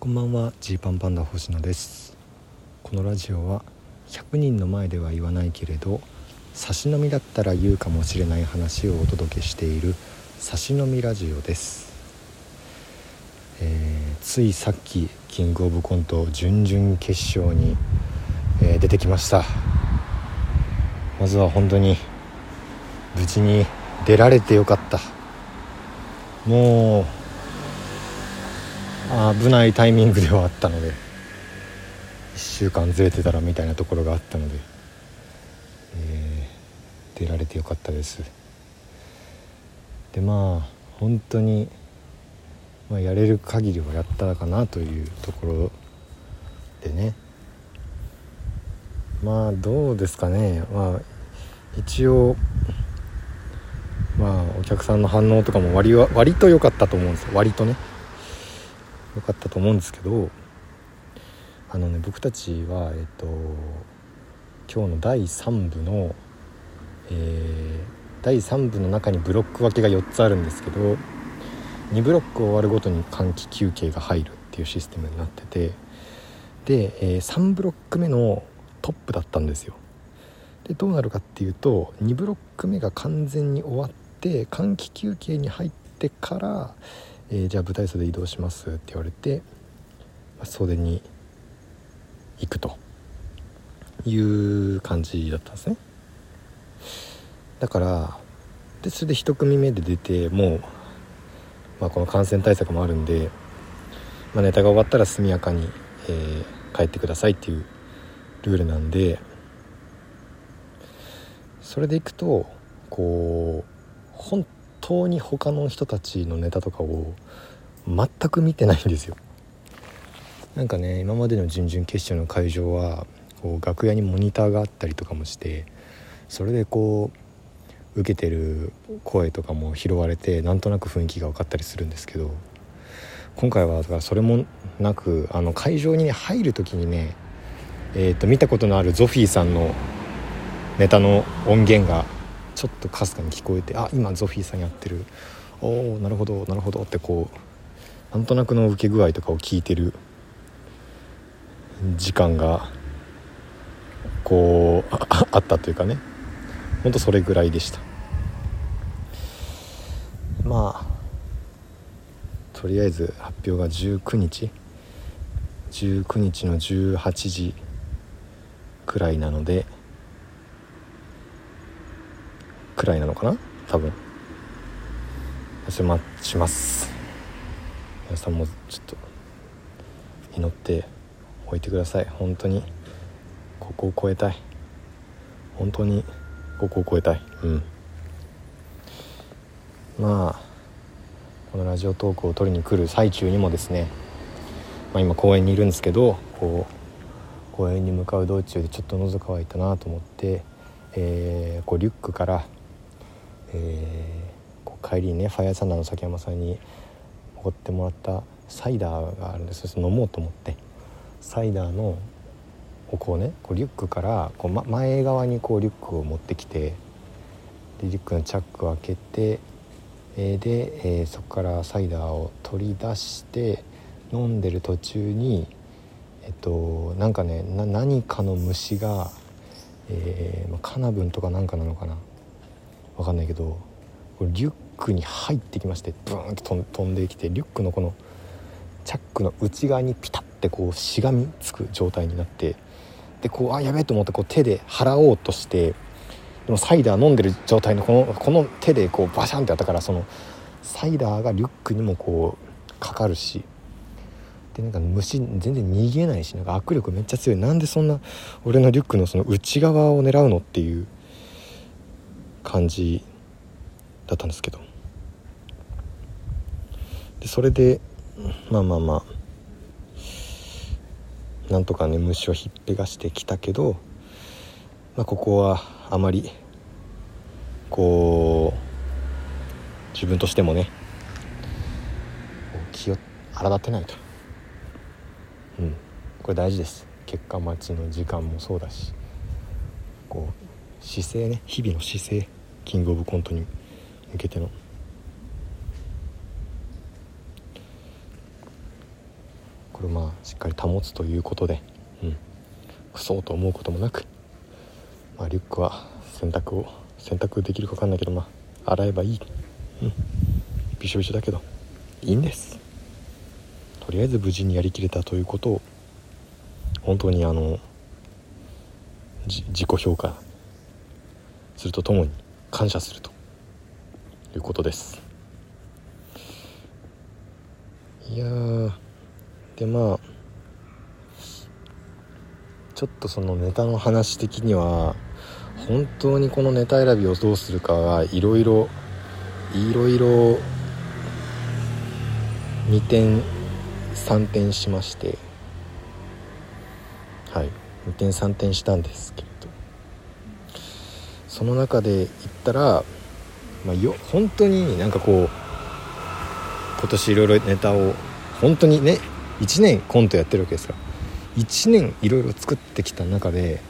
こんばんはジーパンパンダ星野です。このラジオは100人の前では言わないけれど差し飲みだったら言うかもしれない話をお届けしている差し飲みラジオです、えー、ついさっきキングオブコント準々決勝に、えー、出てきました。まずは本当に無事に出られてよかった。もう危ないタイミングではあったので1週間ずれてたらみたいなところがあったので、えー、出られてよかったです。でまあ本当に、まあ、やれる限りはやったかなというところでね。まあどうですかね。まあ一応まあお客さんの反応とかも割は割と良かったと思うんですよ。割とね。良かったと思うんですけどあのね僕たちはえっと今日の第3部の、えー、第3部の中にブロック分けが4つあるんですけど2ブロック終わるごとに換気休憩が入るっていうシステムになっててで、えー、3ブロック目のトップだったんですよ。でどうなるかっていうと2ブロック目が完全に終わって換気休憩に入ってからえー、じゃあ舞台袖移動しますって言われて、まあ、袖に行くという感じだったんですね。だからでそれで1組目で出てもう、まあ、この感染対策もあるんで、まあ、ネタが終わったら速やかに、えー、帰ってくださいっていうルールなんでそれでいくとこう本当に他の人たちのネタとかを全く見てないんですよ。なんかね今までの準々決勝の会場はこう楽屋にモニターがあったりとかもしてそれでこう受けてる声とかも拾われてなんとなく雰囲気が分かったりするんですけど今回はだからそれもなくあの会場に、入る時にね、えー、と見たことのあるゾフィーさんのネタの音源がちょっとかすかに聞こえてあ今ゾフィーさんやってる。おおなるほどなるほど。ってこうなんとなくの受け具合とかを聞いてる時間がこうあったというかね。ほんとそれぐらいでした。まあとりあえず発表が19日。19日の18時くらいなのでくらいなのかな？多分。それ待ちます。皆さんもちょっと祈っておいてください。本当に。ここを超えたい。本当に。ここを超えたい。うん。まあこのラジオトークを取りに来る最中にもですね、まあ、今公園にいるんですけどこう公園に向かう道中でちょっと喉乾いたなと思って、えー、こうリュックからえー、帰りにねファイアサンダーの崎山さんにおごってもらったサイダーがあるんです。そ飲もうと思って。サイダーのをこうねこうリュックからこう、ま、前側にこうリュックを持ってきてでリュックのチャックを開けて、えー、で、えー、そこからサイダーを取り出して飲んでる途中にえっとなんかね何かの虫が、えー、カナブンとかなんかなのかな。分かんないけどこれリュックに入ってきましてブーンと飛んできてリュックのこのチャックの内側にピタッてこうしがみつく状態になってでこうあやべえと思ってこう手で払おうとしてでもサイダー飲んでる状態のこのこの手でこうバシャンってやったからそのサイダーがリュックにもこうかかるしでなんか虫全然逃げないしなんか握力めっちゃ強い。なんでそんな俺のリュックのその内側を狙うのっていう感じだったんですけど。でそれでまあまあまあなんとかね虫をひっぺがしてきたけど、まあ、ここはあまりこう自分としてもね気を荒立てないと。うん。これ大事です。結果待ちの時間もそうだしこう姿勢ね日々の姿勢。キングオブコントに向けての。これまあしっかり保つということでうん。くそうと思うこともなく、まあ、リュックは洗濯を洗濯できるか分かんないけどまあ洗えばいい。うん。びしょびしょだけどいいんです。とりあえず無事にやりきれたということを本当にあの自己評価するとともに感謝すると。いうことです。いやでまあちょっとそのネタの話的には本当にこのネタ選びをどうするかはいろいろいろいろ2点3点しまして。はい。2点3点したんですけど。その中で言ったら、まあ、よ本当になんかこう今年いろいろネタを本当にね1年コントやってるわけですから1年いろいろ作ってきた中で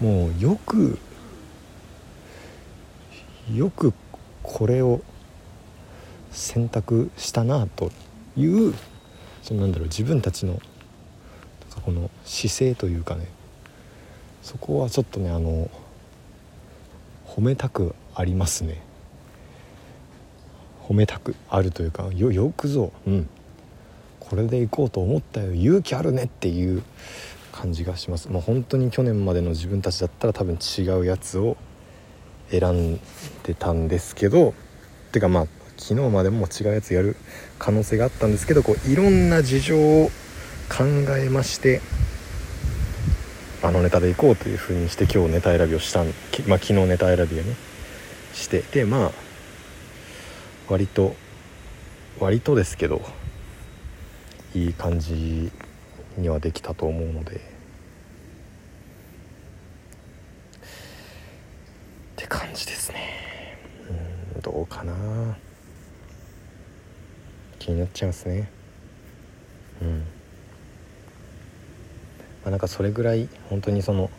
もうよくよくこれを選択したなというそのなんだろう自分たちのこの姿勢というかねそこはちょっとねあの褒めたくありますね。褒めたくあるというかよくぞうん。これでいこうと思ったよ。勇気あるねっていう感じがします。もう本当に去年までの自分たちだったら多分違うやつを選んでたんですけどてかまあ昨日までも違うやつやる可能性があったんですけどこういろんな事情を考えましてあのネタでいこうというふうにして今日ネタ選びをしたん、まあ、昨日ネタ選びをねしてでまあ割と割とですけどいい感じにはできたと思うので。って感じですね。うんどうかな。気になっちゃいますね。うん。あなんかそれぐらい本当にその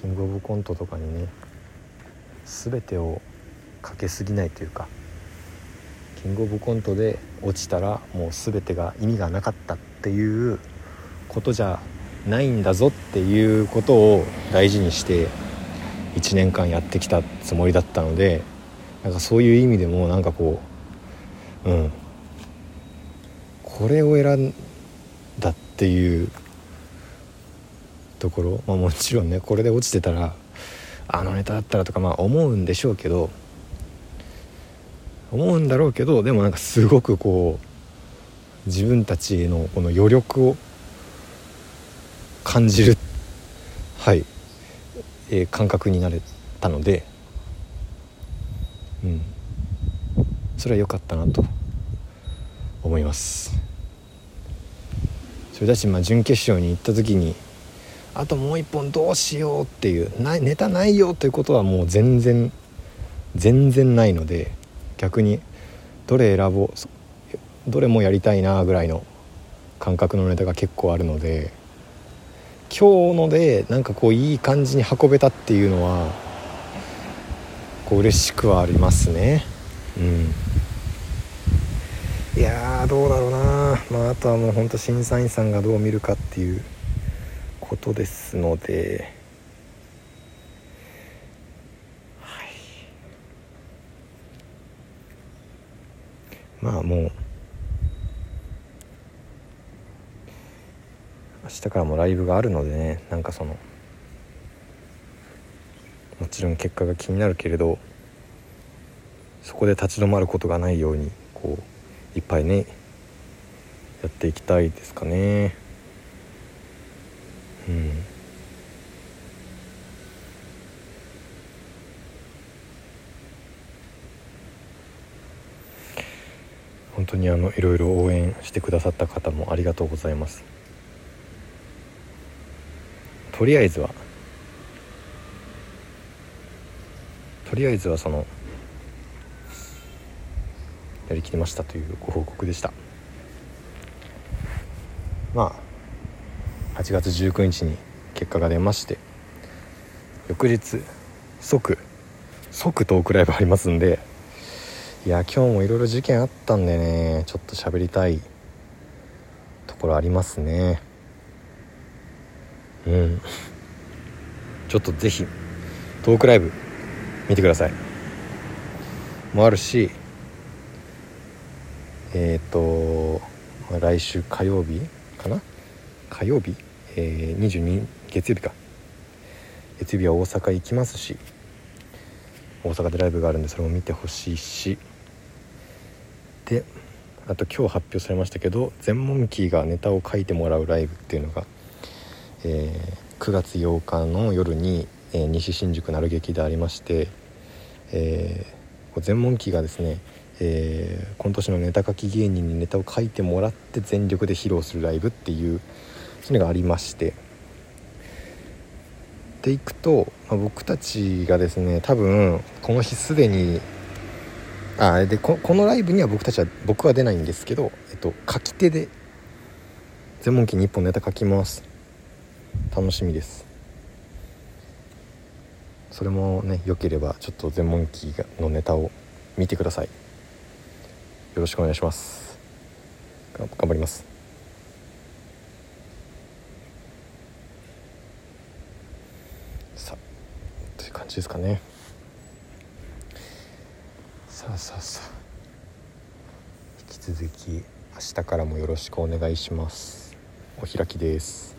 キングオブコントとかにね全てをかけすぎないというかキングオブコントで落ちたらもう全てが意味がなかったっていうことじゃないんだぞっていうことを大事にして1年間やってきたつもりだったのでなんかそういう意味でもなんかこううんこれを選んだっていうところ、まあ、もちろんねこれで落ちてたらあのネタだったらとかまあ思うんでしょうけど思うんだろうけどでもなんかすごくこう自分たちのこの余力を感じるはい、えー、感覚になれたのでうん。それは良かったなと思います。それだしまあ準決勝に行った時にあともう一本どうしようっていうなネタないよということはもう全然全然ないので逆にどれ選ぼうどれもやりたいなぐらいの感覚のネタが結構あるので今日のでなんかこういい感じに運べたっていうのはこう嬉しくはありますね。うん。いやどうだろうなまああとはもうほんと審査員さんがどう見るかっていう。ことですのでまあもう明日からもライブがあるのでねなんかそのもちろん結果が気になるけれどそこで立ち止まることがないようにこういっぱいねやっていきたいですかねうん本当にあのいろいろ応援してくださった方もありがとうございます。とりあえずはとりあえずはそのやりきりましたというご報告でした。まあ8月19日に結果が出まして翌日即即トークライブありますんでいや今日もいろいろ事件あったんでねちょっと喋りたいところありますね。うん。ちょっとぜひトークライブ見てください。もあるしえっ、ー、と来週火曜日かな？火曜日、えー、22月曜日か。月曜日は大阪行きますし大阪でライブがあるんでそれも見てほしいし。であと今日発表されましたけど全モンキーがネタを書いてもらうライブっていうのが、えー、9月8日の夜に、えー、西新宿なる劇でありまして、えー、全モンキーがですね、えー、今年のネタ書き芸人にネタを書いてもらって全力で披露するライブっていうそういうのがありまして。でいくと、まあ、僕たちがですね多分この日すでにあでこのライブには僕たちは僕は出ないんですけど、えっと、書き手で全問記に1本ネタ書きます。楽しみです。それもね良ければちょっと全問記のネタを見てください。よろしくお願いします。頑張ります。さあという感じですかね。あさあさ引き続き明日からもよろしくお願いします。お開きです。